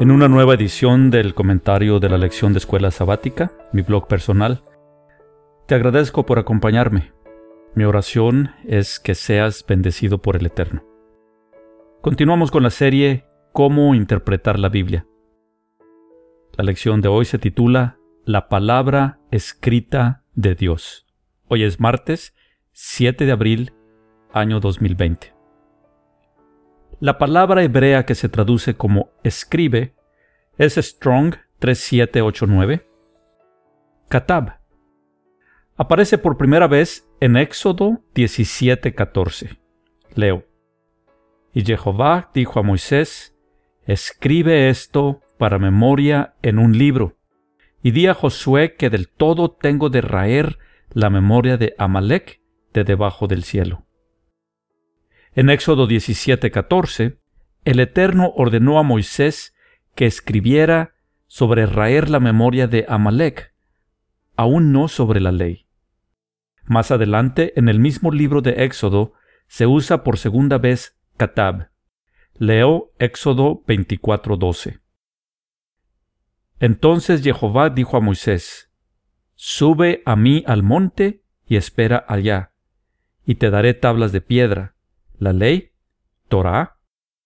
en una nueva edición del comentario de la lección de escuela sabática, mi blog personal. Te agradezco por acompañarme. Mi oración es que seas bendecido por el Eterno. Continuamos con la serie Cómo interpretar la Biblia. La lección de hoy se titula La palabra escrita de Dios. Hoy es martes 7 de abril, año 2020. La palabra hebrea que se traduce como escribe es Strong 3789. Katab. Aparece por primera vez en Éxodo 17:14. Leo. Y Jehová dijo a Moisés, Escribe esto para memoria en un libro, y di a Josué que del todo tengo de raer la memoria de Amalek de debajo del cielo. En Éxodo 17:14, el Eterno ordenó a Moisés que escribiera sobre raer la memoria de Amalek, aún no sobre la ley. Más adelante, en el mismo libro de Éxodo, se usa por segunda vez katab. Leo Éxodo 24:12. Entonces Jehová dijo a Moisés, Sube a mí al monte y espera allá, y te daré tablas de piedra, la ley, Torah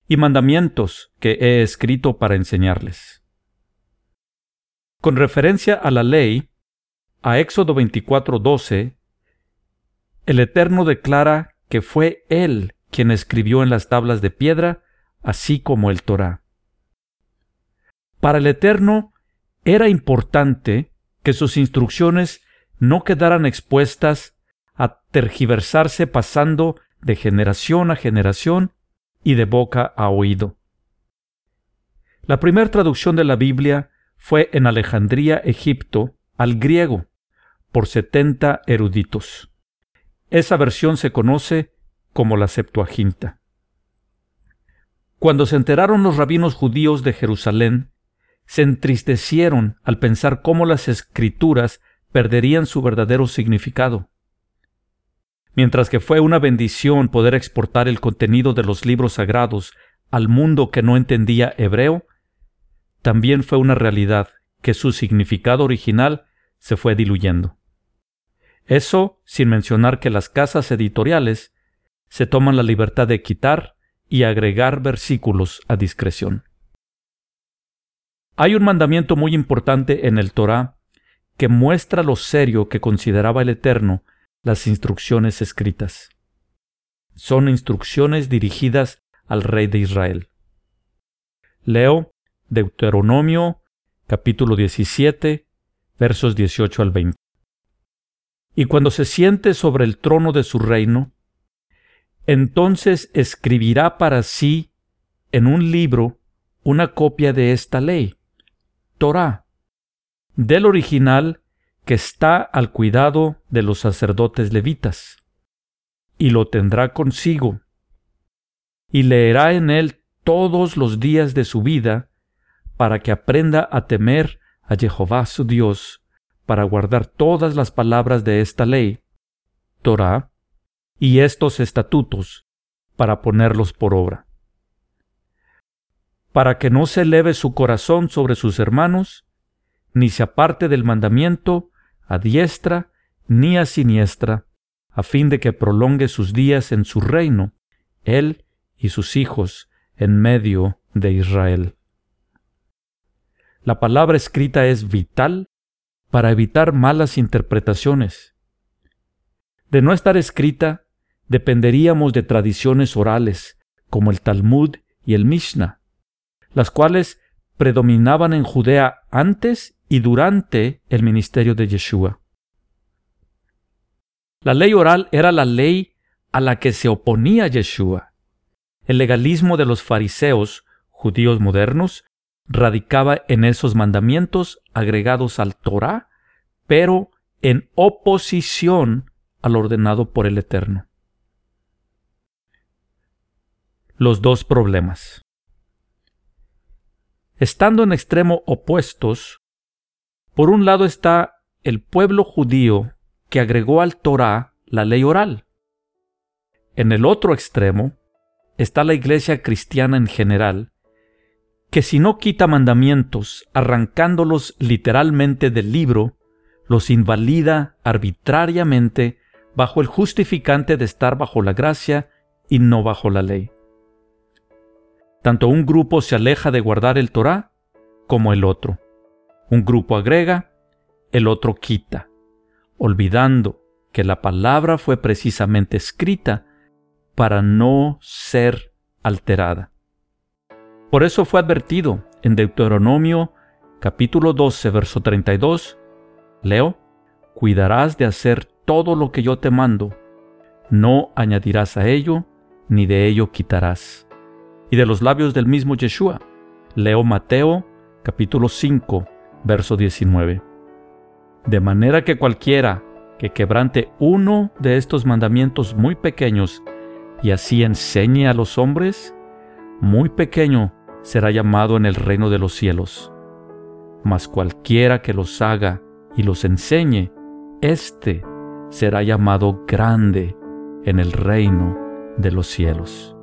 y mandamientos que he escrito para enseñarles. Con referencia a la ley, a Éxodo 24:12, el Eterno declara que fue Él quien escribió en las tablas de piedra, así como el Torah. Para el Eterno era importante que sus instrucciones no quedaran expuestas a tergiversarse pasando de generación a generación y de boca a oído. La primera traducción de la Biblia fue en Alejandría, Egipto, al griego, por setenta eruditos. Esa versión se conoce como la Septuaginta. Cuando se enteraron los rabinos judíos de Jerusalén, se entristecieron al pensar cómo las escrituras perderían su verdadero significado. Mientras que fue una bendición poder exportar el contenido de los libros sagrados al mundo que no entendía hebreo, también fue una realidad que su significado original se fue diluyendo. Eso sin mencionar que las casas editoriales se toman la libertad de quitar y agregar versículos a discreción. Hay un mandamiento muy importante en el Torah que muestra lo serio que consideraba el Eterno las instrucciones escritas. Son instrucciones dirigidas al rey de Israel. Leo Deuteronomio capítulo 17 versos 18 al 20. Y cuando se siente sobre el trono de su reino, entonces escribirá para sí en un libro una copia de esta ley, Torah, del original que está al cuidado de los sacerdotes levitas, y lo tendrá consigo, y leerá en él todos los días de su vida, para que aprenda a temer a Jehová su Dios, para guardar todas las palabras de esta ley, Torah, y estos estatutos, para ponerlos por obra. Para que no se eleve su corazón sobre sus hermanos, ni se aparte del mandamiento a diestra ni a siniestra, a fin de que prolongue sus días en su reino, él y sus hijos en medio de Israel. La palabra escrita es vital para evitar malas interpretaciones. De no estar escrita, dependeríamos de tradiciones orales, como el Talmud y el Mishnah, las cuales predominaban en Judea antes y durante el ministerio de Yeshua. La ley oral era la ley a la que se oponía Yeshua. El legalismo de los fariseos, judíos modernos, radicaba en esos mandamientos agregados al Torah, pero en oposición al ordenado por el Eterno. Los dos problemas. Estando en extremo opuestos, por un lado está el pueblo judío que agregó al Torah la ley oral. En el otro extremo está la iglesia cristiana en general, que si no quita mandamientos, arrancándolos literalmente del libro, los invalida arbitrariamente bajo el justificante de estar bajo la gracia y no bajo la ley. Tanto un grupo se aleja de guardar el Torah como el otro. Un grupo agrega, el otro quita, olvidando que la palabra fue precisamente escrita para no ser alterada. Por eso fue advertido en Deuteronomio capítulo 12, verso 32, leo, cuidarás de hacer todo lo que yo te mando, no añadirás a ello, ni de ello quitarás. Y de los labios del mismo Yeshua, leo Mateo capítulo 5, verso 19. De manera que cualquiera que quebrante uno de estos mandamientos muy pequeños y así enseñe a los hombres, muy pequeño será llamado en el reino de los cielos. Mas cualquiera que los haga y los enseñe, éste será llamado grande en el reino de los cielos.